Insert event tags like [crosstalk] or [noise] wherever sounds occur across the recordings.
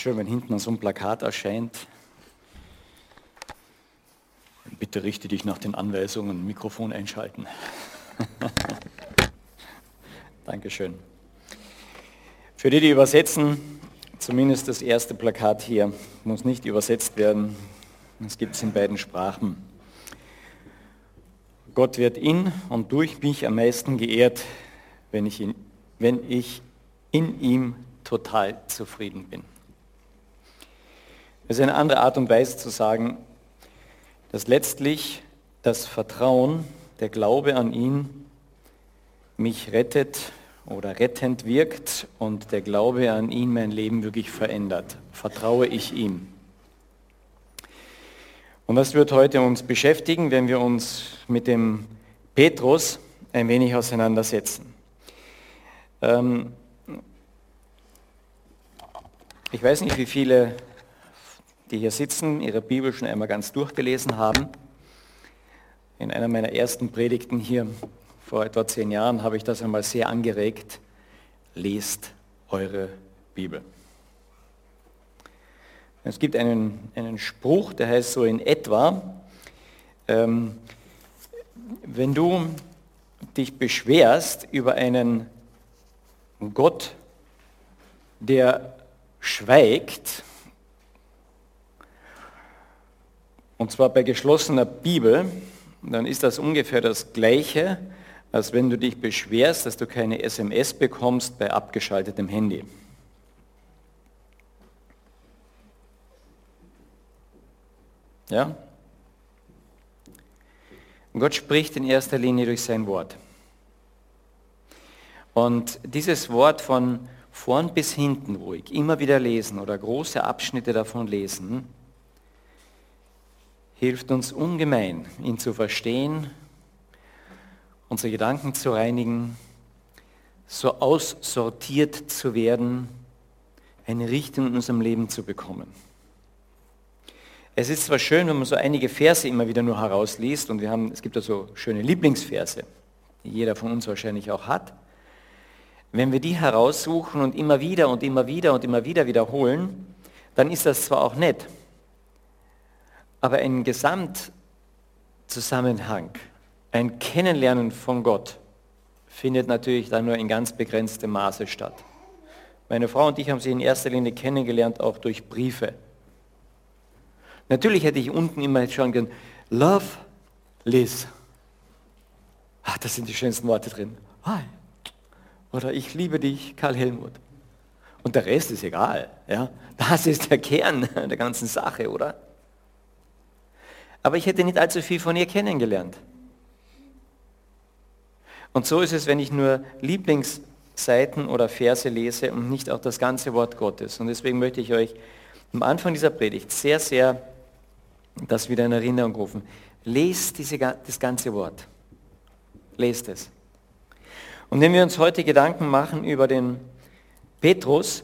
Schön, wenn hinten so ein Plakat erscheint. Bitte richte dich nach den Anweisungen, Mikrofon einschalten. [laughs] Dankeschön. Für die, die übersetzen, zumindest das erste Plakat hier muss nicht übersetzt werden. Es gibt es in beiden Sprachen. Gott wird in und durch mich am meisten geehrt, wenn ich, in, wenn ich in ihm total zufrieden bin. Das ist eine andere Art und Weise zu sagen, dass letztlich das Vertrauen, der Glaube an ihn mich rettet oder rettend wirkt und der Glaube an ihn mein Leben wirklich verändert. Vertraue ich ihm. Und das wird heute uns beschäftigen, wenn wir uns mit dem Petrus ein wenig auseinandersetzen. Ähm, ich weiß nicht, wie viele, die hier sitzen, ihre Bibel schon einmal ganz durchgelesen haben. In einer meiner ersten Predigten hier vor etwa zehn Jahren habe ich das einmal sehr angeregt. Lest eure Bibel. Es gibt einen, einen Spruch, der heißt so in etwa, ähm, wenn du dich beschwerst über einen Gott, der schweigt, und zwar bei geschlossener Bibel, dann ist das ungefähr das Gleiche, als wenn du dich beschwerst, dass du keine SMS bekommst bei abgeschaltetem Handy. Ja? Gott spricht in erster Linie durch sein Wort. Und dieses Wort von vorn bis hinten ruhig, immer wieder lesen oder große Abschnitte davon lesen, hilft uns ungemein, ihn zu verstehen unsere Gedanken zu reinigen, so aussortiert zu werden, eine Richtung in unserem Leben zu bekommen. Es ist zwar schön, wenn man so einige Verse immer wieder nur herausliest und wir haben, es gibt ja so schöne Lieblingsverse, die jeder von uns wahrscheinlich auch hat. Wenn wir die heraussuchen und immer wieder und immer wieder und immer wieder wiederholen, dann ist das zwar auch nett, aber ein Gesamtzusammenhang ein Kennenlernen von Gott findet natürlich dann nur in ganz begrenztem Maße statt. Meine Frau und ich haben sie in erster Linie kennengelernt, auch durch Briefe. Natürlich hätte ich unten immer schon gern, Love, Liz. Ach, das sind die schönsten Worte drin. Hi. Oder ich liebe dich, Karl Helmut. Und der Rest ist egal. Ja? Das ist der Kern [laughs] der ganzen Sache, oder? Aber ich hätte nicht allzu viel von ihr kennengelernt. Und so ist es, wenn ich nur Lieblingsseiten oder Verse lese und nicht auch das ganze Wort Gottes. Und deswegen möchte ich euch am Anfang dieser Predigt sehr, sehr das wieder in Erinnerung rufen. Lest diese, das ganze Wort. Lest es. Und wenn wir uns heute Gedanken machen über den Petrus,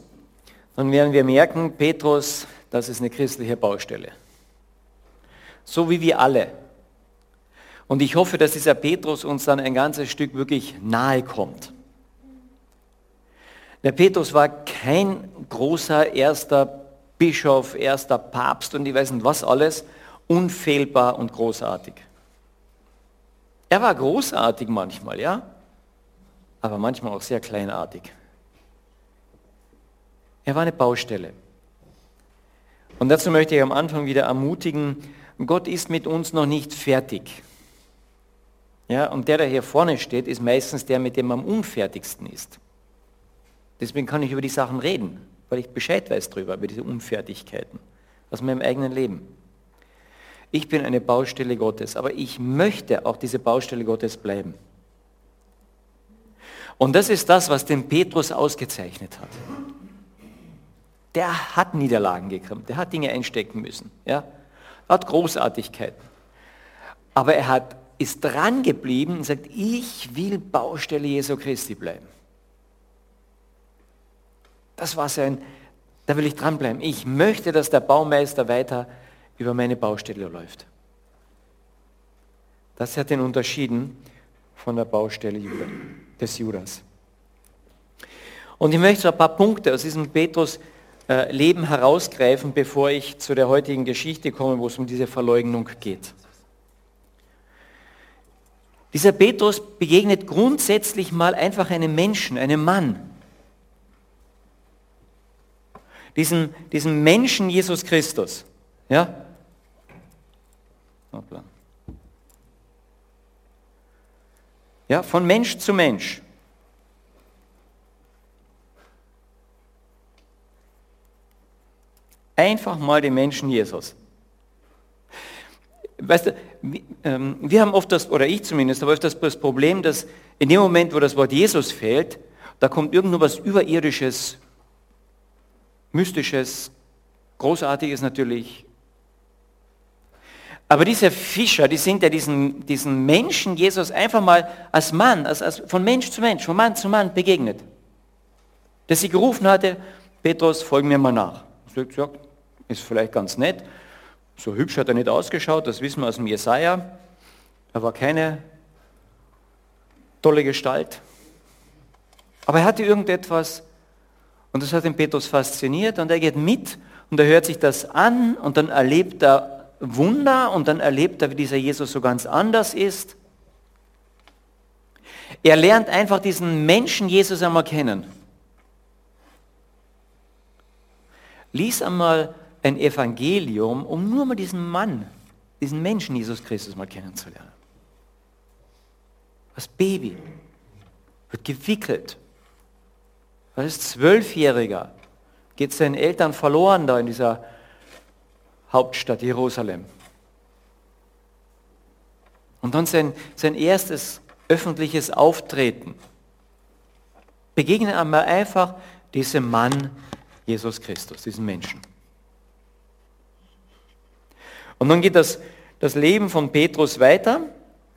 dann werden wir merken, Petrus, das ist eine christliche Baustelle. So wie wir alle. Und ich hoffe, dass dieser Petrus uns dann ein ganzes Stück wirklich nahe kommt. Der Petrus war kein großer erster Bischof, erster Papst und ich weiß nicht was alles, unfehlbar und großartig. Er war großartig manchmal, ja, aber manchmal auch sehr kleinartig. Er war eine Baustelle. Und dazu möchte ich am Anfang wieder ermutigen, Gott ist mit uns noch nicht fertig. Ja, und der, der hier vorne steht, ist meistens der, mit dem man am unfertigsten ist. Deswegen kann ich über die Sachen reden, weil ich Bescheid weiß darüber, über diese Unfertigkeiten aus meinem eigenen Leben. Ich bin eine Baustelle Gottes, aber ich möchte auch diese Baustelle Gottes bleiben. Und das ist das, was den Petrus ausgezeichnet hat. Der hat Niederlagen gekriegt, der hat Dinge einstecken müssen, ja, hat Großartigkeiten. Aber er hat ist dran geblieben und sagt, ich will Baustelle Jesu Christi bleiben. Das war sein, da will ich dranbleiben. Ich möchte, dass der Baumeister weiter über meine Baustelle läuft. Das hat den unterschieden von der Baustelle des Judas. Und ich möchte so ein paar Punkte aus diesem Petrus Leben herausgreifen, bevor ich zu der heutigen Geschichte komme, wo es um diese Verleugnung geht. Dieser Petrus begegnet grundsätzlich mal einfach einem Menschen, einem Mann. Diesen, diesen Menschen Jesus Christus. Ja? Ja, von Mensch zu Mensch. Einfach mal den Menschen Jesus. Weißt du, ähm, wir haben oft das, oder ich zumindest, habe oft das, Problem, dass in dem Moment, wo das Wort Jesus fällt, da kommt irgendwo was Überirdisches, Mystisches, Großartiges natürlich. Aber diese Fischer, die sind ja diesen, diesen Menschen Jesus einfach mal als Mann, als, als von Mensch zu Mensch, von Mann zu Mann begegnet. Dass sie gerufen hatte, Petrus, folg mir mal nach. Sagt, ist vielleicht ganz nett. So hübsch hat er nicht ausgeschaut, das wissen wir aus dem Jesaja. Er war keine tolle Gestalt. Aber er hatte irgendetwas und das hat den Petrus fasziniert und er geht mit und er hört sich das an und dann erlebt er Wunder und dann erlebt er, wie dieser Jesus so ganz anders ist. Er lernt einfach diesen Menschen Jesus einmal kennen. Lies einmal ein Evangelium, um nur mal diesen Mann, diesen Menschen Jesus Christus mal kennenzulernen. Das Baby wird gewickelt. Als Zwölfjähriger geht seinen Eltern verloren da in dieser Hauptstadt Jerusalem. Und dann sein, sein erstes öffentliches Auftreten. Begegnen einmal einfach diesem Mann Jesus Christus, diesem Menschen. Und dann geht das, das Leben von Petrus weiter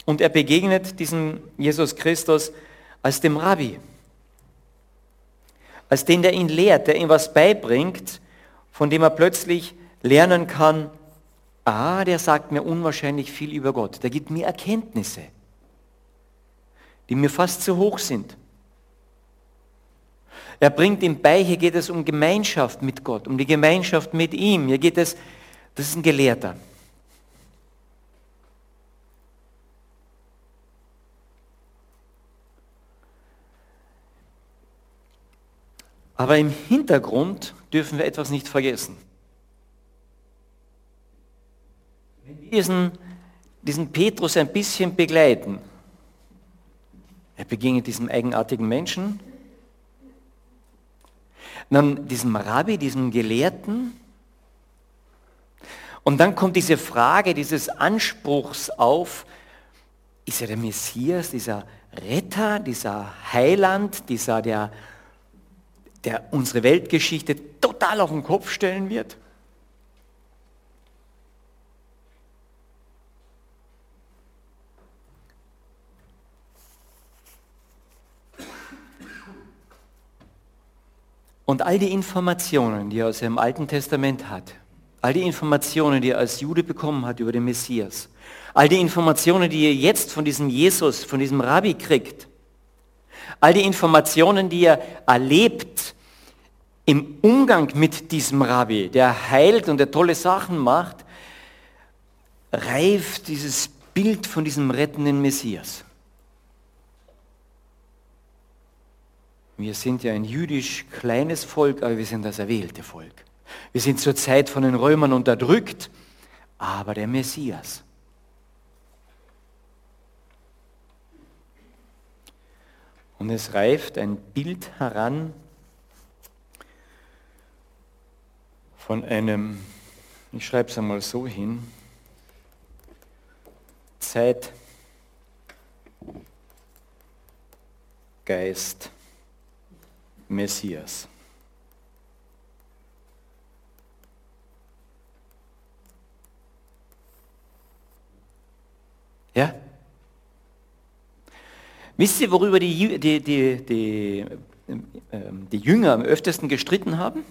und er begegnet diesem Jesus Christus als dem Rabbi, als den, der ihn lehrt, der ihm was beibringt, von dem er plötzlich lernen kann, ah, der sagt mir unwahrscheinlich viel über Gott, der gibt mir Erkenntnisse, die mir fast zu hoch sind. Er bringt ihm bei, hier geht es um Gemeinschaft mit Gott, um die Gemeinschaft mit ihm. Hier geht es, das ist ein Gelehrter. Aber im Hintergrund dürfen wir etwas nicht vergessen. Wenn wir diesen, diesen Petrus ein bisschen begleiten, er begegnet diesem eigenartigen Menschen, dann diesem Rabbi, diesem Gelehrten, und dann kommt diese Frage dieses Anspruchs auf, ist er der Messias, dieser Retter, dieser Heiland, dieser, der der unsere Weltgeschichte total auf den Kopf stellen wird? Und all die Informationen, die er aus dem Alten Testament hat, all die Informationen, die er als Jude bekommen hat über den Messias, all die Informationen, die er jetzt von diesem Jesus, von diesem Rabbi kriegt, all die Informationen, die er erlebt im Umgang mit diesem Rabbi, der heilt und der tolle Sachen macht, reift dieses Bild von diesem rettenden Messias. Wir sind ja ein jüdisch kleines Volk, aber wir sind das erwählte Volk. Wir sind zur Zeit von den Römern unterdrückt, aber der Messias. Und es reift ein Bild heran von einem, ich schreibe es einmal so hin, Zeitgeist Messias. Ja? Wisst ihr, worüber die, die, die, die, ähm, die Jünger am öftesten gestritten haben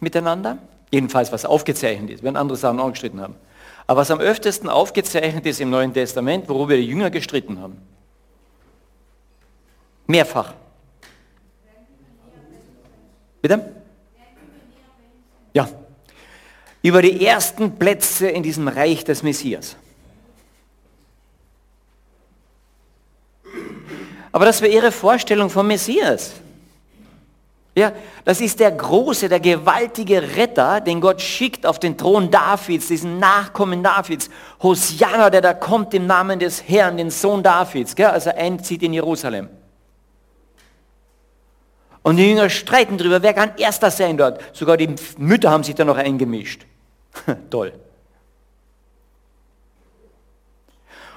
miteinander? Jedenfalls, was aufgezeichnet ist. werden andere Sachen auch gestritten haben. Aber was am öftesten aufgezeichnet ist im Neuen Testament, worüber die Jünger gestritten haben. Mehrfach. Bitte? Ja, über die ersten Plätze in diesem Reich des Messias. Aber das war ihre Vorstellung vom Messias. Ja, das ist der große, der gewaltige Retter, den Gott schickt auf den Thron Davids, diesen Nachkommen Davids. Hosianna, der da kommt im Namen des Herrn, den Sohn Davids, gell, als er einzieht in Jerusalem. Und die Jünger streiten darüber, wer kann erster sein dort. Sogar die Mütter haben sich da noch eingemischt. [laughs] Toll.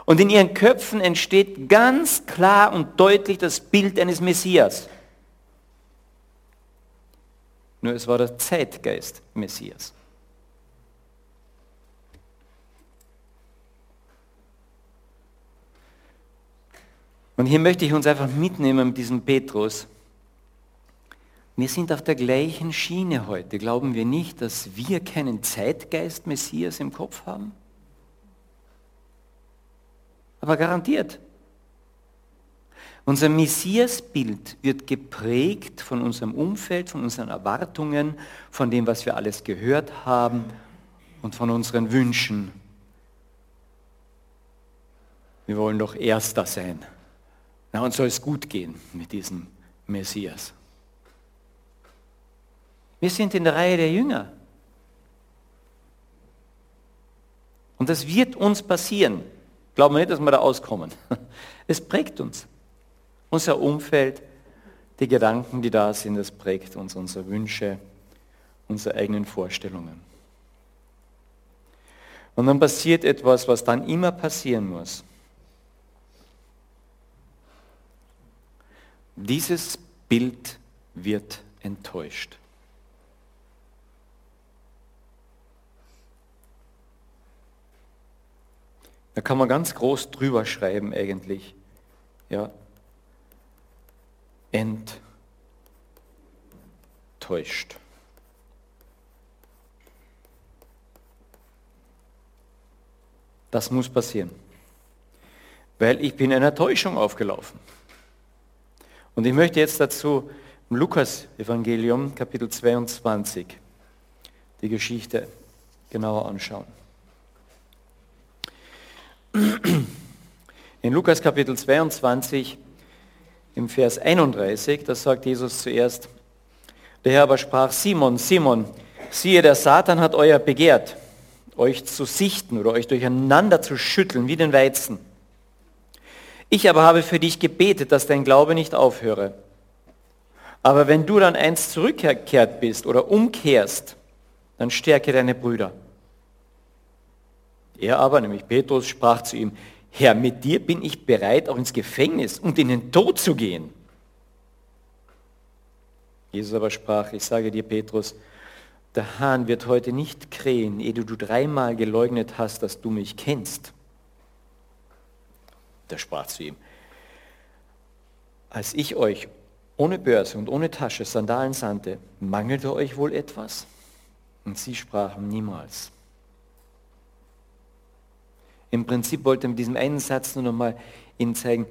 Und in ihren Köpfen entsteht ganz klar und deutlich das Bild eines Messias. Nur es war der Zeitgeist Messias. Und hier möchte ich uns einfach mitnehmen mit diesem Petrus. Wir sind auf der gleichen Schiene heute. Glauben wir nicht, dass wir keinen Zeitgeist Messias im Kopf haben? Aber garantiert. Unser Messiasbild wird geprägt von unserem Umfeld, von unseren Erwartungen, von dem, was wir alles gehört haben und von unseren Wünschen. Wir wollen doch Erster sein. Na, uns soll es gut gehen mit diesem Messias. Wir sind in der Reihe der Jünger. Und das wird uns passieren. Glauben wir nicht, dass wir da auskommen. [laughs] Es prägt uns. Unser Umfeld, die Gedanken, die da sind, das prägt uns, unsere Wünsche, unsere eigenen Vorstellungen. Und dann passiert etwas, was dann immer passieren muss. Dieses Bild wird enttäuscht. Da kann man ganz groß drüber schreiben eigentlich. Ja, enttäuscht. Das muss passieren. Weil ich bin einer Täuschung aufgelaufen. Und ich möchte jetzt dazu im Lukas-Evangelium, Kapitel 22, die Geschichte genauer anschauen. In Lukas Kapitel 22 im Vers 31, das sagt Jesus zuerst, der Herr aber sprach, Simon, Simon, siehe, der Satan hat euer begehrt, euch zu sichten oder euch durcheinander zu schütteln wie den Weizen. Ich aber habe für dich gebetet, dass dein Glaube nicht aufhöre. Aber wenn du dann einst zurückgekehrt bist oder umkehrst, dann stärke deine Brüder. Er aber, nämlich Petrus, sprach zu ihm, Herr, mit dir bin ich bereit, auch ins Gefängnis und in den Tod zu gehen. Jesus aber sprach, ich sage dir, Petrus, der Hahn wird heute nicht krähen, ehe du dreimal geleugnet hast, dass du mich kennst. Der sprach zu ihm, als ich euch ohne Börse und ohne Tasche Sandalen sandte, mangelte euch wohl etwas? Und sie sprachen niemals. Im Prinzip wollte er mit diesem einen Satz nur noch mal Ihnen zeigen,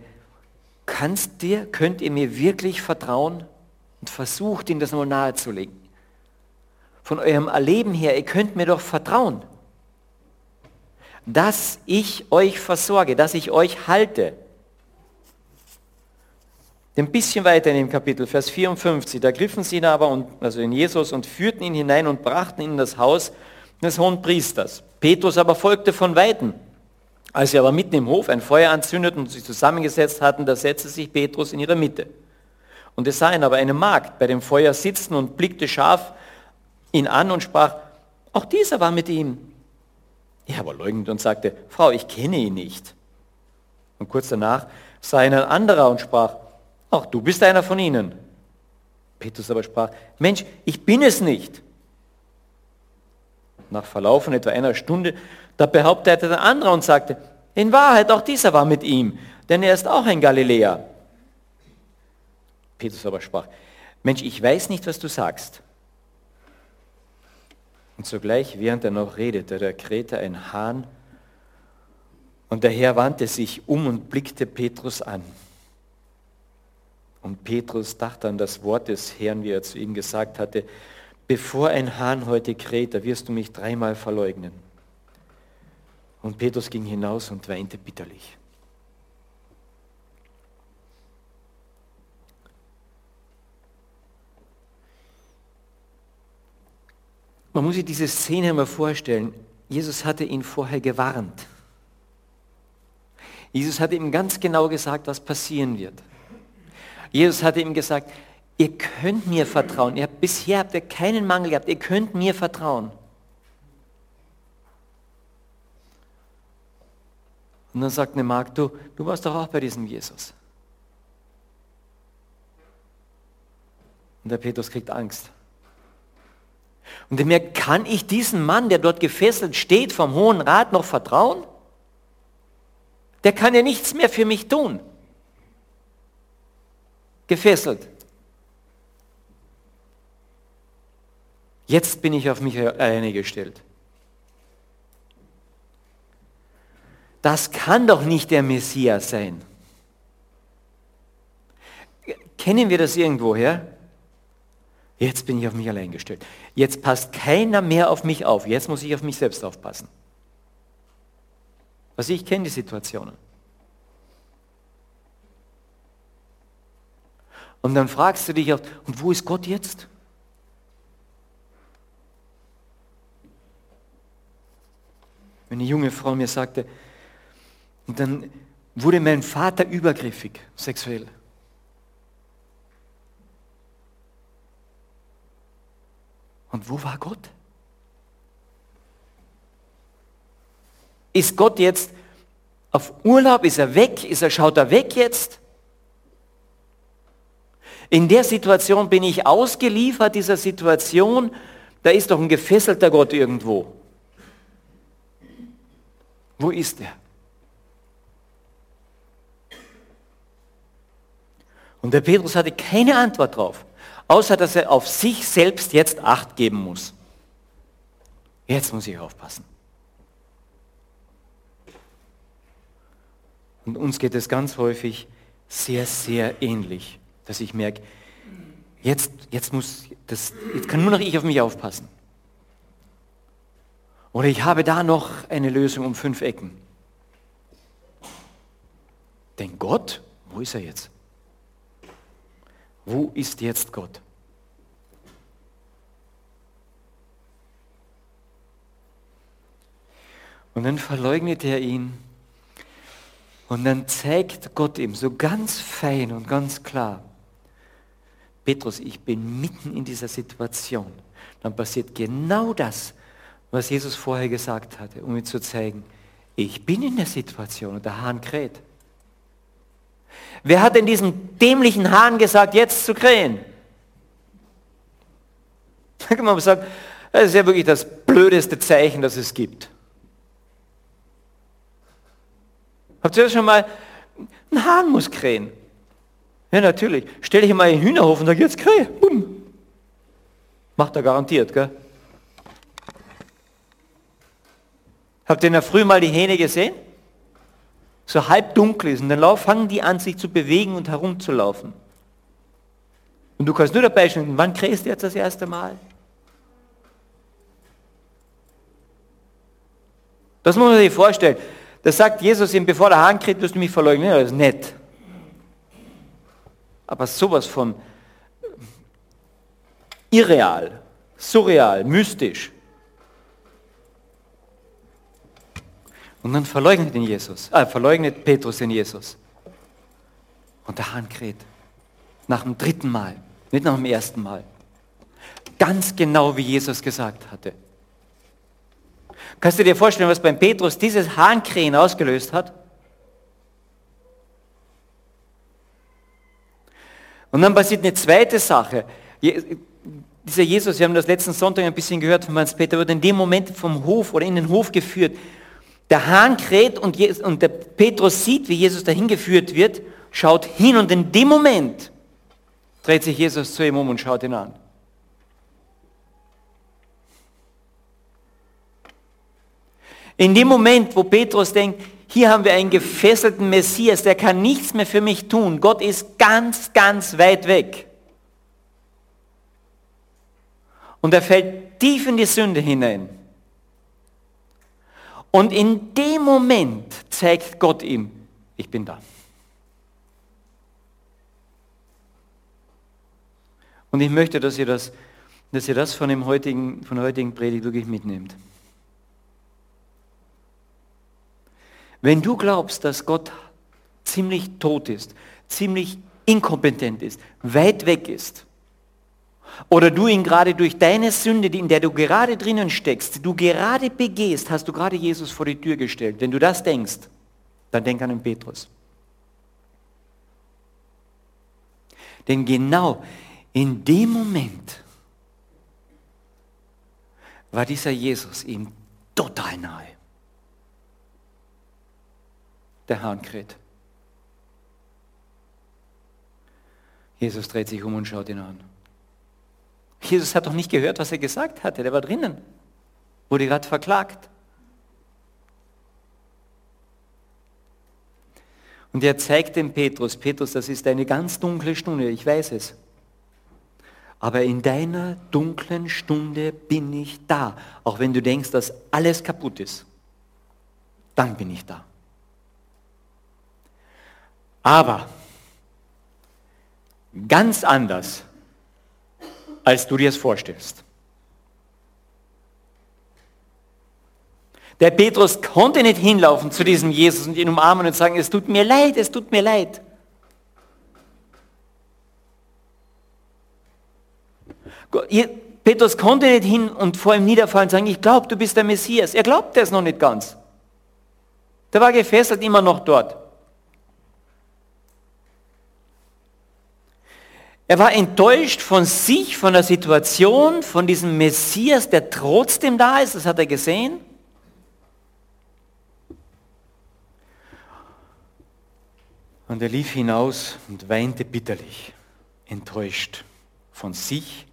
kannst dir, könnt ihr mir wirklich vertrauen? Und versucht Ihnen das mal nahezulegen. Von eurem Erleben her, ihr könnt mir doch vertrauen, dass ich euch versorge, dass ich euch halte. Ein bisschen weiter in dem Kapitel, Vers 54, da griffen sie ihn aber, und, also in Jesus, und führten ihn hinein und brachten ihn in das Haus des hohen Priesters. Petrus aber folgte von Weitem. Als sie aber mitten im Hof ein Feuer anzündeten und sich zusammengesetzt hatten, da setzte sich Petrus in ihrer Mitte. Und es sah ihn aber eine Magd bei dem Feuer sitzen und blickte scharf ihn an und sprach, auch dieser war mit ihm. Er aber leugnete und sagte, Frau, ich kenne ihn nicht. Und kurz danach sah ihn ein anderer und sprach, auch du bist einer von ihnen. Petrus aber sprach, Mensch, ich bin es nicht. Nach Verlauf von etwa einer Stunde da behauptete der andere und sagte, in Wahrheit auch dieser war mit ihm, denn er ist auch ein Galiläer. Petrus aber sprach, Mensch, ich weiß nicht, was du sagst. Und sogleich, während er noch redete, da krähte ein Hahn und der Herr wandte sich um und blickte Petrus an. Und Petrus dachte an das Wort des Herrn, wie er zu ihm gesagt hatte, bevor ein Hahn heute kräht, da wirst du mich dreimal verleugnen. Und Petrus ging hinaus und weinte bitterlich. Man muss sich diese Szene einmal vorstellen. Jesus hatte ihn vorher gewarnt. Jesus hatte ihm ganz genau gesagt, was passieren wird. Jesus hatte ihm gesagt, ihr könnt mir vertrauen. Ihr habt, bisher habt ihr keinen Mangel gehabt. Ihr könnt mir vertrauen. Und dann sagt eine Magd, du, du warst doch auch bei diesem Jesus. Und der Petrus kriegt Angst. Und er merkt, kann ich diesem Mann, der dort gefesselt steht, vom Hohen Rat noch vertrauen? Der kann ja nichts mehr für mich tun. Gefesselt. Jetzt bin ich auf mich alleine gestellt. Das kann doch nicht der Messias sein. Kennen wir das irgendwoher? Jetzt bin ich auf mich allein gestellt. Jetzt passt keiner mehr auf mich auf. Jetzt muss ich auf mich selbst aufpassen. Also ich kenne die Situationen. Und dann fragst du dich oft, und wo ist Gott jetzt? Eine junge Frau mir sagte, und dann wurde mein Vater übergriffig, sexuell. Und wo war Gott? Ist Gott jetzt auf Urlaub? Ist er weg? Ist er, schaut er weg jetzt? In der Situation bin ich ausgeliefert, dieser Situation, da ist doch ein gefesselter Gott irgendwo. Wo ist er? Und der Petrus hatte keine Antwort drauf außer dass er auf sich selbst jetzt acht geben muss. Jetzt muss ich aufpassen. Und uns geht es ganz häufig sehr, sehr ähnlich, dass ich merke, jetzt, jetzt, muss das, jetzt kann nur noch ich auf mich aufpassen. Oder ich habe da noch eine Lösung um fünf Ecken. Denn Gott, wo ist er jetzt? Wo ist jetzt Gott? Und dann verleugnet er ihn und dann zeigt Gott ihm so ganz fein und ganz klar, Petrus, ich bin mitten in dieser Situation. Dann passiert genau das, was Jesus vorher gesagt hatte, um ihm zu zeigen, ich bin in der Situation und der Hahn kräht. Wer hat denn diesem dämlichen Hahn gesagt, jetzt zu krähen? [laughs] Da kann man sagen, das ist ja wirklich das blödeste Zeichen, das es gibt. Habt ihr das schon mal? Ein Hahn muss krähen. Ja, natürlich. Stell dich mal in den Hühnerhof und sag, jetzt krähe. Bumm. Macht er garantiert, gell? Habt ihr in der Früh mal die Hähne gesehen? So halb dunkel ist und dann fangen die an, sich zu bewegen und herumzulaufen. Und du kannst nur dabei stehen, wann krähst du jetzt das erste Mal? Das muss man sich vorstellen. Das sagt Jesus ihm, bevor der Hahn kräht, wirst du mich verleugnen. Ja, das ist nett. Aber sowas von irreal, surreal, mystisch. Und dann verleugnet ihn Jesus, äh, verleugnet Petrus den Jesus. Und der Hahn kräht. Nach dem dritten Mal, nicht nach dem ersten Mal. Ganz genau wie Jesus gesagt hatte. Kannst du dir vorstellen, was beim Petrus dieses Hahnkrähen ausgelöst hat? Und dann passiert eine zweite Sache. Dieser Jesus, wir haben das letzten Sonntag ein bisschen gehört von Hans Peter, wurde in dem Moment vom Hof oder in den Hof geführt. Der Hahn kräht und, und der Petrus sieht, wie Jesus dahin geführt wird, schaut hin und in dem Moment dreht sich Jesus zu ihm um und schaut ihn an. In dem Moment, wo Petrus denkt, hier haben wir einen gefesselten Messias, der kann nichts mehr für mich tun. Gott ist ganz, ganz weit weg. Und er fällt tief in die Sünde hinein. Und in dem Moment zeigt Gott ihm, ich bin da. Und ich möchte, dass ihr das, dass ihr das von, dem heutigen, von der heutigen Predigt wirklich mitnehmt. Wenn du glaubst, dass Gott ziemlich tot ist, ziemlich inkompetent ist, weit weg ist, oder du ihn gerade durch deine Sünde, in der du gerade drinnen steckst, du gerade begehst, hast du gerade Jesus vor die Tür gestellt. Wenn du das denkst, dann denk an den Petrus. Denn genau in dem Moment war dieser Jesus ihm total nahe. Der Hahn kräht. Jesus dreht sich um und schaut ihn an. Jesus hat doch nicht gehört, was er gesagt hatte. Der war drinnen. Wurde gerade verklagt. Und er zeigt dem Petrus, Petrus, das ist eine ganz dunkle Stunde, ich weiß es. Aber in deiner dunklen Stunde bin ich da. Auch wenn du denkst, dass alles kaputt ist. Dann bin ich da. Aber ganz anders als du dir es vorstellst. Der Petrus konnte nicht hinlaufen zu diesem Jesus und ihn umarmen und sagen, es tut mir leid, es tut mir leid. Petrus konnte nicht hin und vor ihm niederfallen und sagen, ich glaube, du bist der Messias. Er glaubte es noch nicht ganz. Der war gefesselt immer noch dort. Er war enttäuscht von sich, von der Situation, von diesem Messias, der trotzdem da ist, das hat er gesehen. Und er lief hinaus und weinte bitterlich, enttäuscht von sich,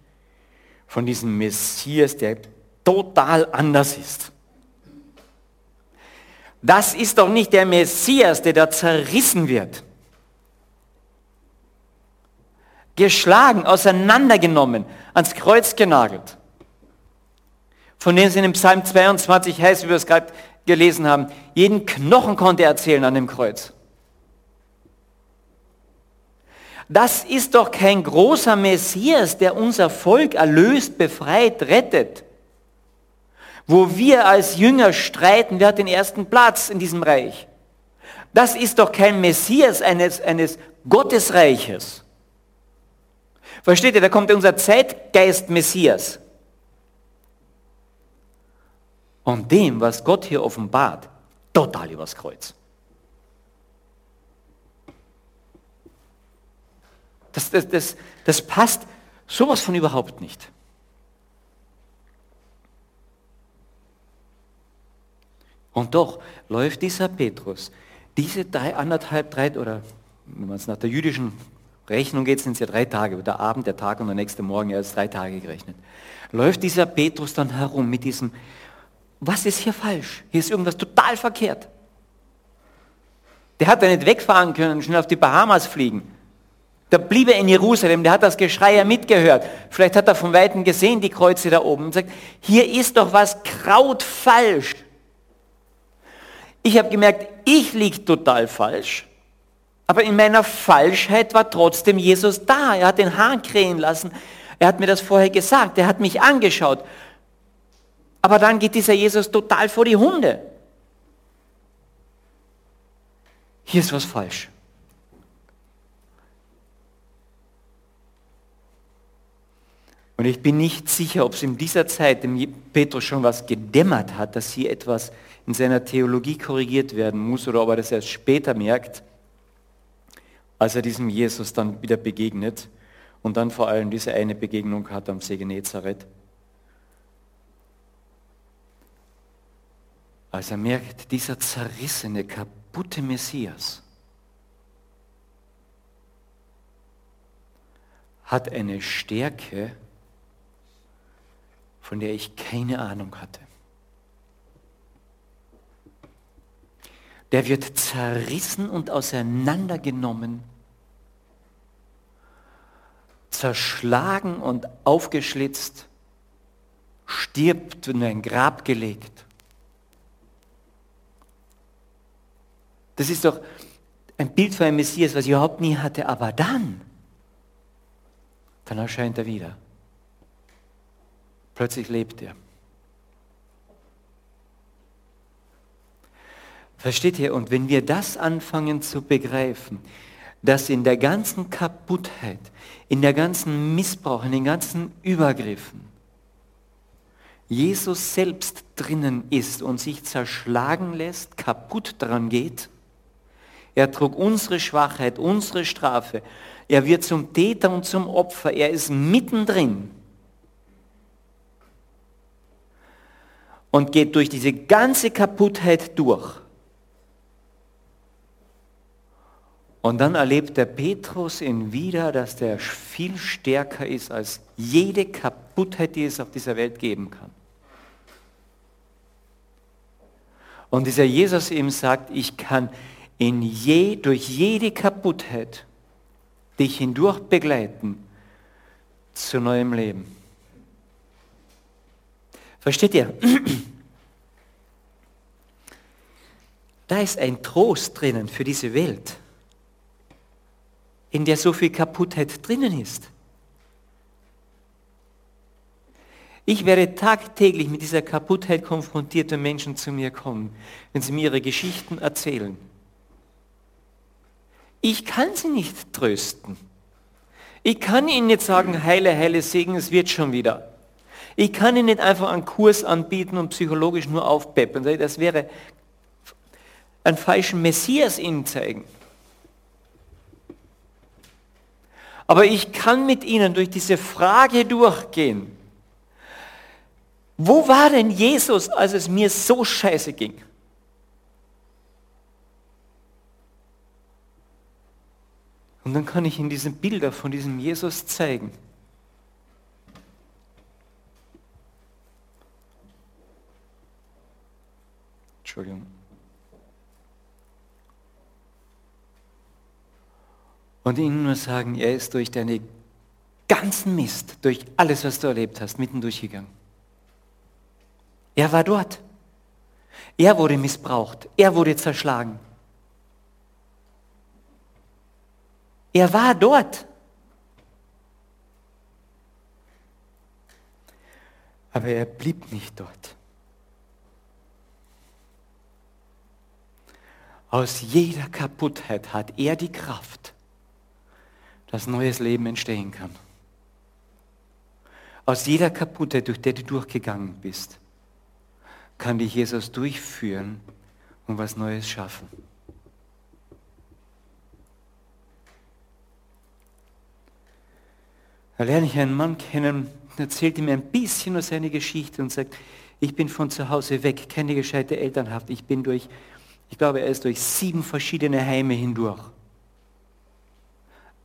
von diesem Messias, der total anders ist. Das ist doch nicht der Messias, der da zerrissen wird geschlagen, auseinandergenommen, ans Kreuz genagelt. Von dem es in dem Psalm 22 heißt, wie wir es gerade gelesen haben, jeden Knochen konnte er erzählen an dem Kreuz. Das ist doch kein großer Messias, der unser Volk erlöst, befreit, rettet. Wo wir als Jünger streiten, wer hat den ersten Platz in diesem Reich. Das ist doch kein Messias eines, eines Gottesreiches. Versteht ihr, da kommt unser Zeitgeist Messias. Und dem, was Gott hier offenbart, total übers Kreuz. Das, das, das, das passt sowas von überhaupt nicht. Und doch läuft dieser Petrus diese drei, anderthalb, drei, oder wenn man es nach der jüdischen Rechnung geht, sind es ja drei Tage, der Abend, der Tag und der nächste Morgen, er ist drei Tage gerechnet. Läuft dieser Petrus dann herum mit diesem, was ist hier falsch? Hier ist irgendwas total verkehrt. Der hat ja nicht wegfahren können und schnell auf die Bahamas fliegen. Der blieb er in Jerusalem, der hat das Geschrei ja mitgehört. Vielleicht hat er von Weitem gesehen, die Kreuze da oben und sagt, hier ist doch was krautfalsch. Ich habe gemerkt, ich liege total falsch. Aber in meiner Falschheit war trotzdem Jesus da. Er hat den Hahn krähen lassen. Er hat mir das vorher gesagt. Er hat mich angeschaut. Aber dann geht dieser Jesus total vor die Hunde. Hier ist was falsch. Und ich bin nicht sicher, ob es in dieser Zeit dem Petrus schon was gedämmert hat, dass hier etwas in seiner Theologie korrigiert werden muss oder ob er das erst später merkt als er diesem Jesus dann wieder begegnet und dann vor allem diese eine Begegnung hat am See Genezareth. Als er merkt, dieser zerrissene, kaputte Messias hat eine Stärke, von der ich keine Ahnung hatte. Der wird zerrissen und auseinandergenommen zerschlagen und aufgeschlitzt stirbt und in ein Grab gelegt. Das ist doch ein Bild für einen Messias, was ich überhaupt nie hatte. Aber dann, dann erscheint er wieder. Plötzlich lebt er. Versteht ihr? Und wenn wir das anfangen zu begreifen, dass in der ganzen Kaputtheit, in der ganzen Missbrauch, in den ganzen Übergriffen, Jesus selbst drinnen ist und sich zerschlagen lässt, kaputt daran geht, er trug unsere Schwachheit, unsere Strafe, er wird zum Täter und zum Opfer, er ist mittendrin und geht durch diese ganze Kaputtheit durch. Und dann erlebt der Petrus ihn wieder, dass der viel stärker ist als jede Kaputtheit, die es auf dieser Welt geben kann. Und dieser Jesus ihm sagt, ich kann in je, durch jede Kaputtheit dich hindurch begleiten zu neuem Leben. Versteht ihr? [clears throat] Da ist ein Trost drinnen für diese Welt in der so viel Kaputtheit drinnen ist. Ich werde tagtäglich mit dieser Kaputtheit konfrontiert, wenn Menschen zu mir kommen, wenn sie mir ihre Geschichten erzählen. Ich kann sie nicht trösten. Ich kann ihnen nicht sagen, heile, heile Segen, es wird schon wieder. Ich kann ihnen nicht einfach einen Kurs anbieten und psychologisch nur aufpeppen. Das wäre einen falschen Messias ihnen zeigen. Aber ich kann mit Ihnen durch diese Frage durchgehen. Wo war denn Jesus, als es mir so scheiße ging? Und dann kann ich Ihnen diese Bilder von diesem Jesus zeigen. Entschuldigung. Und ihnen nur sagen, er ist durch deine ganzen Mist, durch alles, was du erlebt hast, mitten durchgegangen. Er war dort. Er wurde missbraucht. Er wurde zerschlagen. Er war dort. Aber er blieb nicht dort. Aus jeder Kaputtheit hat er die Kraft, dass neues Leben entstehen kann. Aus jeder Kaputte, durch die du durchgegangen bist, kann dich Jesus durchführen und was Neues schaffen. Da lerne ich einen Mann kennen, erzählt ihm ein bisschen aus seiner Geschichte und sagt, ich bin von zu Hause weg, keine gescheite Elternhaft, ich bin durch, ich glaube, er ist durch sieben verschiedene Heime hindurch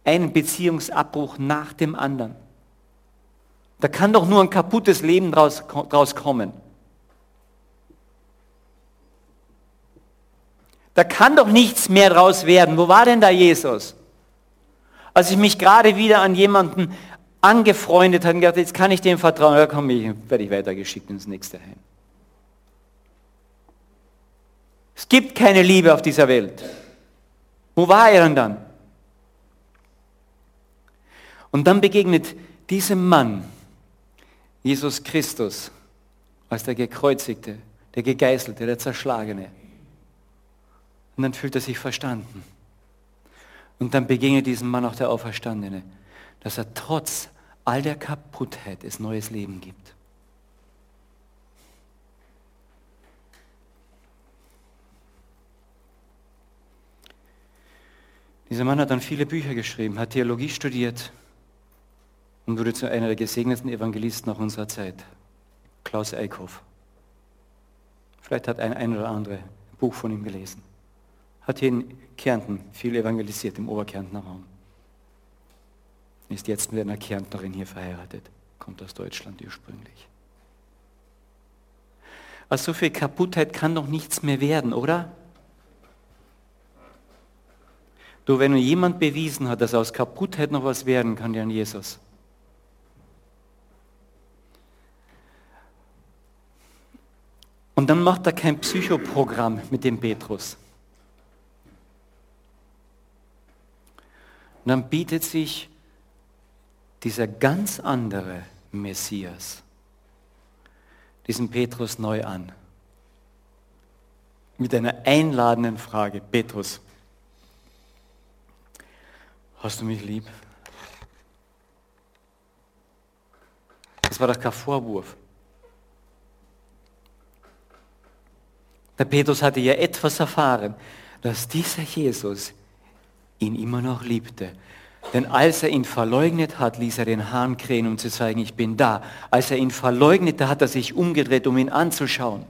einen Beziehungsabbruch nach dem anderen. Da kann doch nur ein kaputtes Leben draus, draus kommen. Da kann doch nichts mehr draus werden. Wo war denn da Jesus? Als ich mich gerade wieder an jemanden angefreundet habe und gedacht, jetzt kann ich dem vertrauen, da komme ich, werde ich weitergeschickt ins nächste Heim. Es gibt keine Liebe auf dieser Welt. Wo war er denn dann? Und dann begegnet diesem Mann Jesus Christus als der Gekreuzigte, der Gegeißelte, der Zerschlagene. Und dann fühlt er sich verstanden. Und dann begegnet diesem Mann auch der Auferstandene, dass er trotz all der Kaputtheit es neues Leben gibt. Dieser Mann hat dann viele Bücher geschrieben, hat Theologie studiert, und wurde zu einer der gesegnetsten Evangelisten nach unserer Zeit, Klaus Eickhoff. Vielleicht hat ein, ein oder andere ein Buch von ihm gelesen. Hat hier in Kärnten viel evangelisiert, im Oberkärntner Raum. Ist jetzt mit einer Kärntnerin hier verheiratet, kommt aus Deutschland ursprünglich. Aus so viel Kaputtheit kann doch nichts mehr werden, oder? Du, wenn jemand bewiesen hat, dass aus Kaputtheit noch was werden kann, dann Jesus. Und dann macht er kein Psychoprogramm mit dem Petrus. Und dann bietet sich dieser ganz andere Messias diesen Petrus neu an. Mit einer einladenden Frage. Petrus, hast du mich lieb? Das war doch kein Vorwurf. Der Petrus hatte ja etwas erfahren, dass dieser Jesus ihn immer noch liebte. Denn als er ihn verleugnet hat, ließ er den Hahn krähen, um zu zeigen, ich bin da. Als er ihn verleugnete, hat er sich umgedreht, um ihn anzuschauen.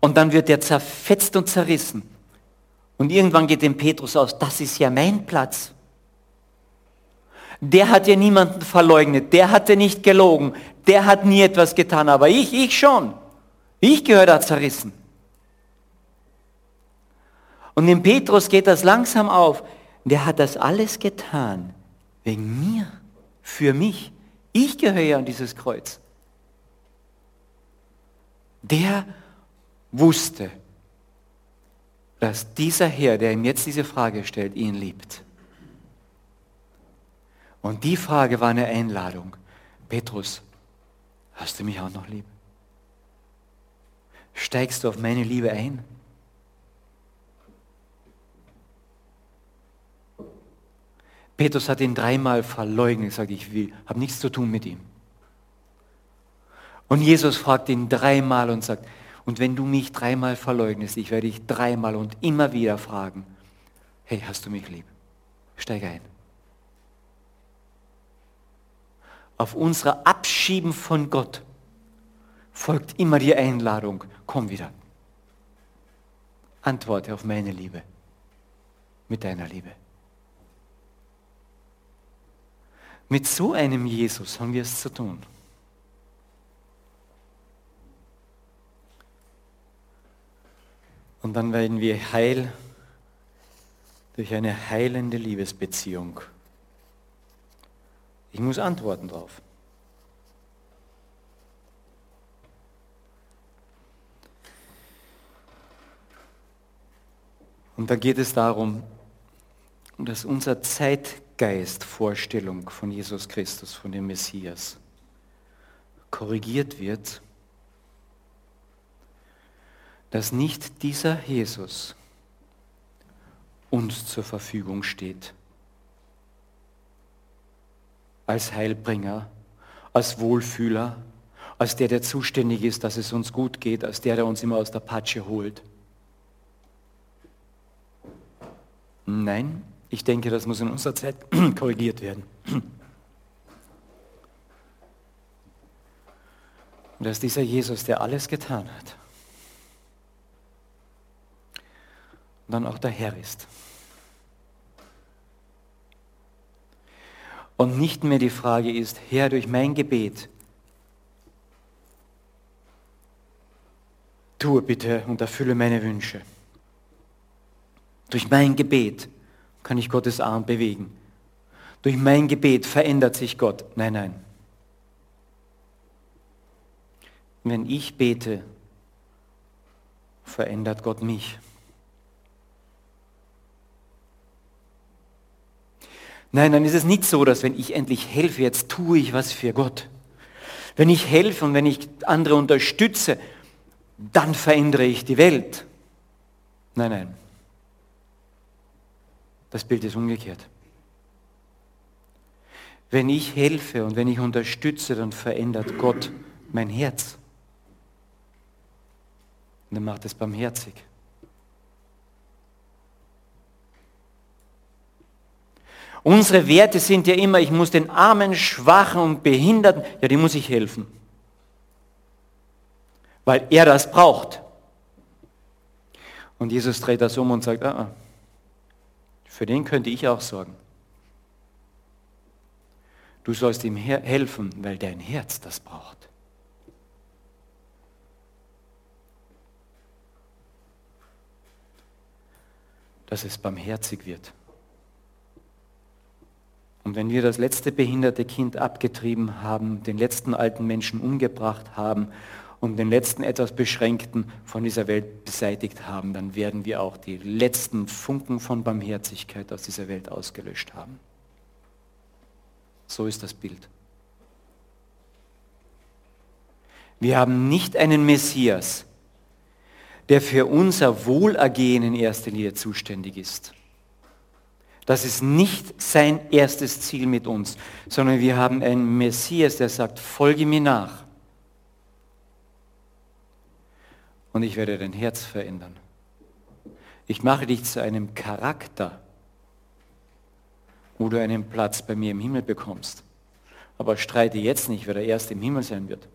Und dann wird er zerfetzt und zerrissen. Und irgendwann geht dem Petrus aus, das ist ja mein Platz. Der hat ja niemanden verleugnet, der hatte nicht gelogen, der hat nie etwas getan, aber ich, ich schon. Ich gehöre da zerrissen. Und dem Petrus geht das langsam auf. Der hat das alles getan wegen mir, für mich. Ich gehöre ja an dieses Kreuz. Der wusste, dass dieser Herr, der ihm jetzt diese Frage stellt, ihn liebt. Und die Frage war eine Einladung. Petrus, hast du mich auch noch lieb? Steigst du auf meine Liebe ein? Petrus hat ihn dreimal verleugnet, gesagt, ich will, habe nichts zu tun mit ihm. Und Jesus fragt ihn dreimal und sagt, und wenn du mich dreimal verleugnest, ich werde dich dreimal und immer wieder fragen, hey, hast du mich lieb? Steig ein. Auf unser Abschieben von Gott folgt immer die Einladung, komm wieder. Antworte auf meine Liebe mit deiner Liebe. Mit so einem Jesus haben wir es zu tun. Und dann werden wir heil durch eine heilende Liebesbeziehung. Ich muss antworten drauf. Und da geht es darum, dass unser Zeitgeist Vorstellung von Jesus Christus, von dem Messias, korrigiert wird dass nicht dieser Jesus uns zur Verfügung steht. Als Heilbringer, als Wohlfühler, als der, der zuständig ist, dass es uns gut geht, als der, der uns immer aus der Patsche holt. Nein, ich denke, das muss in unserer Zeit [clears throat] korrigiert werden. Und dass dieser Jesus, der alles getan hat, dann auch der Herr ist. Und nicht mehr die Frage ist, Herr, durch mein Gebet, tue bitte und erfülle meine Wünsche. Durch mein Gebet kann ich Gottes Arm bewegen. Durch mein Gebet verändert sich Gott. Nein, nein. Wenn ich bete, verändert Gott mich. Nein, dann ist es nicht so, dass wenn ich endlich helfe, jetzt tue ich was für Gott. Wenn ich helfe und wenn ich andere unterstütze, dann verändere ich die Welt. Nein, nein. Das Bild ist umgekehrt. Wenn ich helfe und wenn ich unterstütze, dann verändert Gott mein Herz. Und er macht es barmherzig. Unsere Werte sind ja immer, ich muss den Armen, Schwachen und Behinderten, ja, die muss ich helfen. Weil er das braucht. Und Jesus dreht das um und sagt, ah, ah, für den könnte ich auch sorgen. Du sollst ihm helfen, weil dein Herz das braucht. Dass es barmherzig wird Und wenn wir das letzte behinderte Kind abgetrieben haben, den letzten alten Menschen umgebracht haben und den letzten etwas Beschränkten von dieser Welt beseitigt haben, dann werden wir auch die letzten Funken von Barmherzigkeit aus dieser Welt ausgelöscht haben. So ist das Bild. Wir haben nicht einen Messias, der für unser Wohlergehen in erster Linie zuständig ist. Das ist nicht sein erstes Ziel mit uns, sondern wir haben einen Messias, der sagt, folge mir nach. Und ich werde dein Herz verändern. Ich mache dich zu einem Charakter, wo du einen Platz bei mir im Himmel bekommst. Aber streite jetzt nicht, wer der Erste im Himmel sein wird.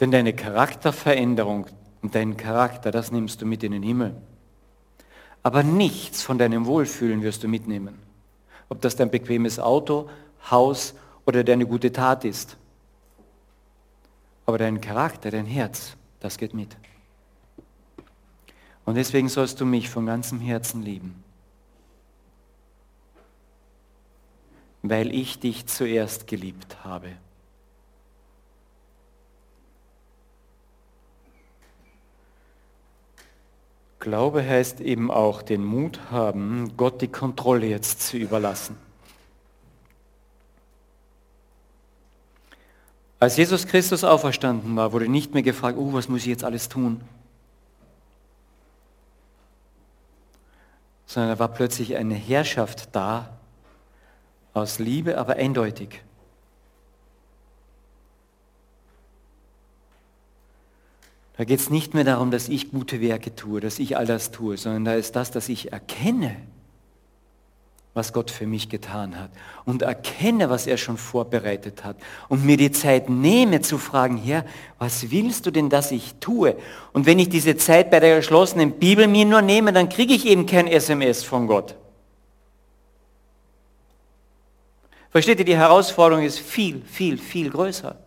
Denn deine Charakterveränderung und deinen Charakter, das nimmst du mit in den Himmel. Aber nichts von deinem Wohlfühlen wirst du mitnehmen. Ob das dein bequemes Auto, Haus oder deine gute Tat ist. Aber dein Charakter, dein Herz, das geht mit. Und deswegen sollst du mich von ganzem Herzen lieben. Weil ich dich zuerst geliebt habe. Glaube heißt eben auch den Mut haben, Gott die Kontrolle jetzt zu überlassen. Als Jesus Christus auferstanden war, wurde nicht mehr gefragt, oh, was muss ich jetzt alles tun? Sondern da war plötzlich eine Herrschaft da, aus Liebe, aber eindeutig. Da geht es nicht mehr darum, dass ich gute Werke tue, dass ich all das tue, sondern da ist das, dass ich erkenne, was Gott für mich getan hat und erkenne, was er schon vorbereitet hat und mir die Zeit nehme zu fragen, Herr, was willst du denn, dass ich tue? Und wenn ich diese Zeit bei der geschlossenen Bibel mir nur nehme, dann kriege ich eben kein SMS von Gott. Versteht ihr, die Herausforderung ist viel, viel, viel größer.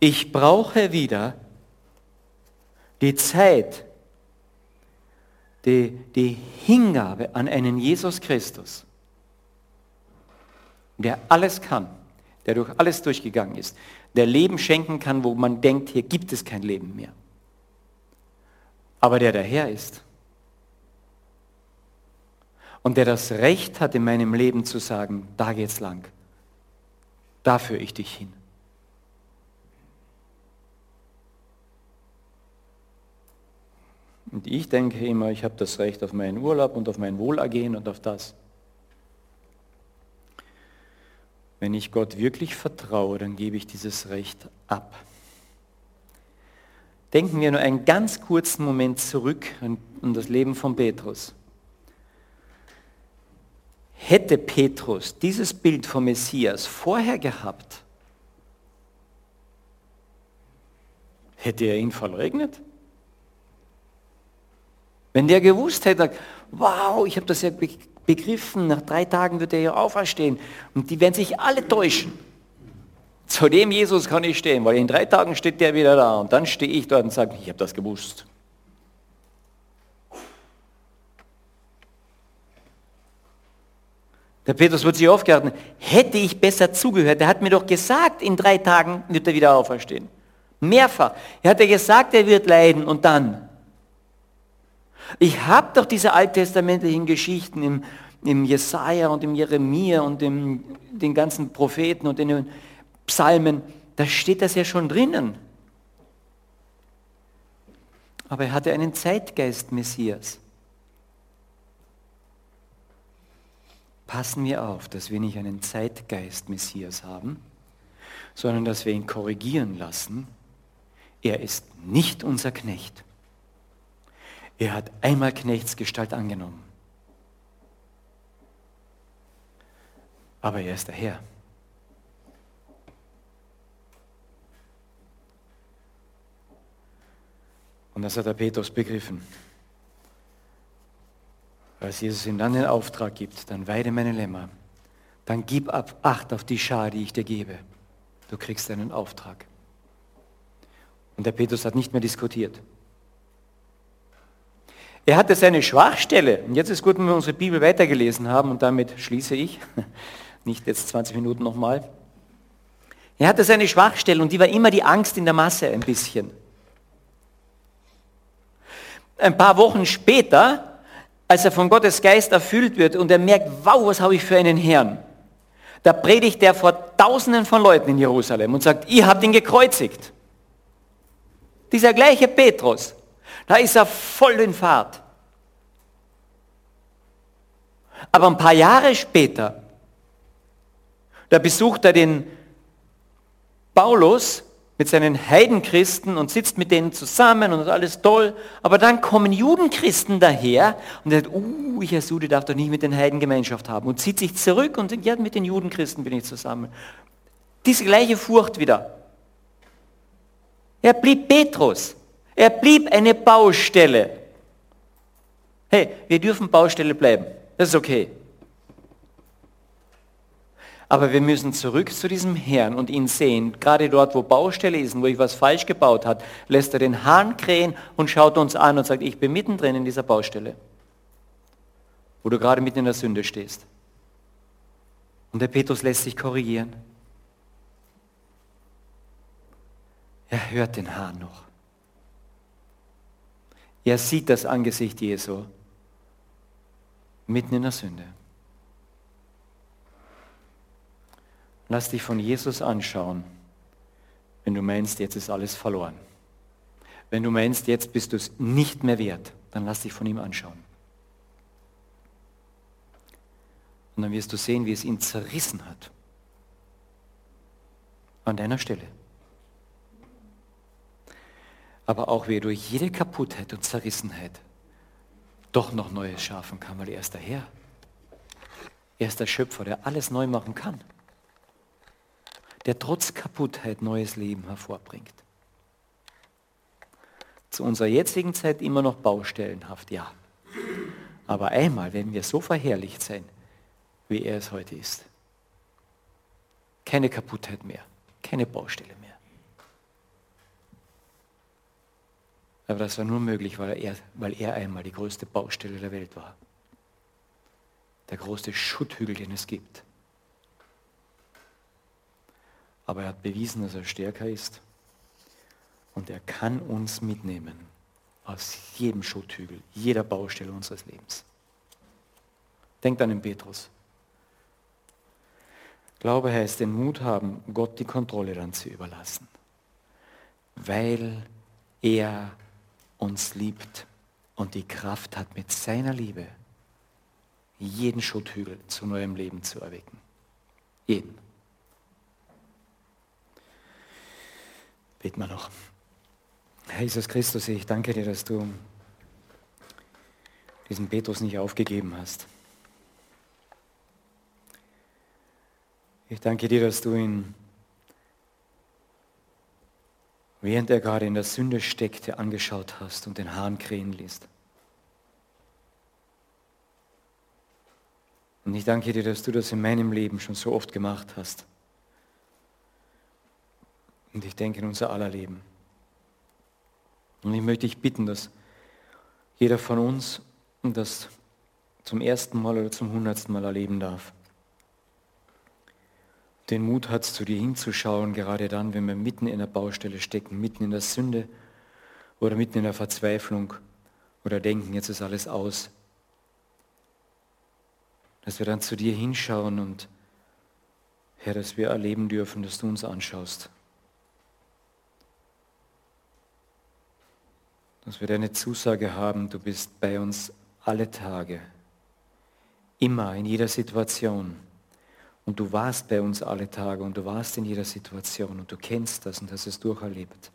Ich brauche wieder die Zeit, die, die Hingabe an einen Jesus Christus, der alles kann, der durch alles durchgegangen ist, der Leben schenken kann, wo man denkt, hier gibt es kein Leben mehr. Aber der Herr ist. Und der das Recht hat, in meinem Leben zu sagen, da geht's lang. Da führe ich dich hin. Und ich denke immer, ich habe das Recht auf meinen Urlaub und auf mein Wohlergehen und auf das. Wenn ich Gott wirklich vertraue, dann gebe ich dieses Recht ab. Denken wir nur einen ganz kurzen Moment zurück an das Leben von Petrus. Hätte Petrus dieses Bild vom Messias vorher gehabt, hätte er ihn verleugnet? Wenn der gewusst hätte, wow, ich habe das ja begriffen, nach drei Tagen wird er ja auferstehen und die werden sich alle täuschen. Zu dem Jesus kann ich stehen, weil in drei Tagen steht der wieder da und dann stehe ich dort und sage, ich habe das gewusst. Der Petrus wird sich aufgehalten, hätte ich besser zugehört, der hat mir doch gesagt, in drei Tagen wird er wieder auferstehen. Mehrfach. Er hat ja gesagt, er wird leiden und dann. Ich habe doch diese alttestamentlichen Geschichten im, im Jesaja und im Jeremia und im, den ganzen Propheten und in den Psalmen, da steht das ja schon drinnen. Aber er hatte einen Zeitgeist Messias. Passen wir auf, dass wir nicht einen Zeitgeist Messias haben, sondern dass wir ihn korrigieren lassen. Er ist nicht unser Knecht. Er hat einmal Knechtsgestalt angenommen. Aber er ist der Herr. Und das hat der Petrus begriffen. Als Jesus ihm dann den Auftrag gibt, dann weide meine Lämmer, dann gib ab Acht auf die Schar, die ich dir gebe. Du kriegst einen Auftrag. Und der Petrus hat nicht mehr diskutiert. Er hatte seine Schwachstelle. Und jetzt ist gut, wenn wir unsere Bibel weitergelesen haben und damit schließe ich. [laughs] Nicht jetzt 20 Minuten nochmal. Er hatte seine Schwachstelle und die war immer die Angst in der Masse ein bisschen. Ein paar Wochen später, als er von Gottes Geist erfüllt wird und er merkt, wow, was habe ich für einen Herrn. Da predigt er vor Tausenden von Leuten in Jerusalem und sagt, ihr habt ihn gekreuzigt. Dieser gleiche Petrus, da ist er voll in Fahrt. Aber ein paar Jahre später, da besucht er den Paulus mit seinen Heidenchristen und sitzt mit denen zusammen und alles toll. Aber dann kommen Judenchristen daher und er sagt, uh, ich als Jude darf doch nicht mit den Heiden Gemeinschaft haben und zieht sich zurück und sagt, ja, mit den Judenchristen bin ich zusammen. Diese gleiche Furcht wieder. Er blieb Petrus. Er blieb eine Baustelle. Hey, wir dürfen Baustelle bleiben. Das ist okay. Aber wir müssen zurück zu diesem Herrn und ihn sehen. Gerade dort, wo Baustelle ist und wo ich was falsch gebaut hat, lässt er den Hahn krähen und schaut uns an und sagt, ich bin mittendrin in dieser Baustelle. Wo du gerade mitten in der Sünde stehst. Und der Petrus lässt sich korrigieren. Er hört den Hahn noch. Er sieht das Angesicht Jesu mitten in der Sünde. Lass dich von Jesus anschauen, wenn du meinst, jetzt ist alles verloren. Wenn du meinst, jetzt bist du es nicht mehr wert, dann lass dich von ihm anschauen. Und dann wirst du sehen, wie es ihn zerrissen hat. An deiner Stelle. Aber auch wie er durch jede Kaputtheit und Zerrissenheit doch noch Neues schaffen kann, weil er ist der Herr. Er ist der Schöpfer, der alles neu machen kann der trotz Kaputtheit neues Leben hervorbringt. Zu unserer jetzigen Zeit immer noch baustellenhaft, ja. Aber einmal werden wir so verherrlicht sein, wie er es heute ist. Keine Kaputtheit mehr, keine Baustelle mehr. Aber das war nur möglich, weil er, weil er einmal die größte Baustelle der Welt war. Der größte Schutthügel, den es gibt. Aber er hat bewiesen, dass er stärker ist. Und er kann uns mitnehmen aus jedem Schutthügel, jeder Baustelle unseres Lebens. Denkt an den Petrus. Glaube heißt den Mut haben, Gott die Kontrolle dann zu überlassen. Weil er uns liebt und die Kraft hat, mit seiner Liebe jeden Schutthügel zu neuem Leben zu erwecken. Jeden. Beten wir noch. Herr Jesus Christus, ich danke dir, dass du diesen Petrus nicht aufgegeben hast. Ich danke dir, dass du ihn, während er gerade in der Sünde steckte, angeschaut hast und den Hahn krähen ließ. Und ich danke dir, dass du das in meinem Leben schon so oft gemacht hast. Und ich denke in unser aller Leben. Und ich möchte dich bitten, dass jeder von uns das zum ersten Mal oder zum hundertsten Mal erleben darf. Den Mut hat, zu dir hinzuschauen, gerade dann, wenn wir mitten in der Baustelle stecken, mitten in der Sünde oder mitten in der Verzweiflung oder denken, jetzt ist alles aus. Dass wir dann zu dir hinschauen und Herr, dass wir erleben dürfen, dass du uns anschaust dass wir deine Zusage haben, du bist bei uns alle Tage, immer, in jeder Situation. Und du warst bei uns alle Tage und du warst in jeder Situation und du kennst das und hast es durcherlebt.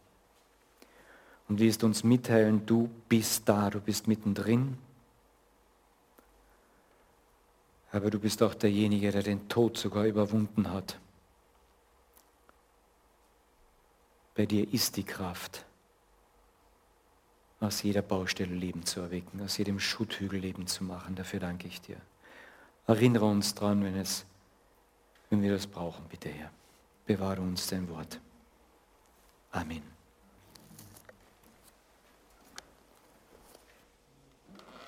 Und wirst uns mitteilen, du bist da, du bist mittendrin. Aber du bist auch derjenige, der den Tod sogar überwunden hat. Bei dir ist die Kraft aus jeder Baustelle Leben zu erwecken, aus jedem Schutthügel Leben zu machen. Dafür danke ich dir. Erinnere uns dran, wenn, es, wenn wir das brauchen, bitte Herr. Bewahre uns dein Wort. Amen.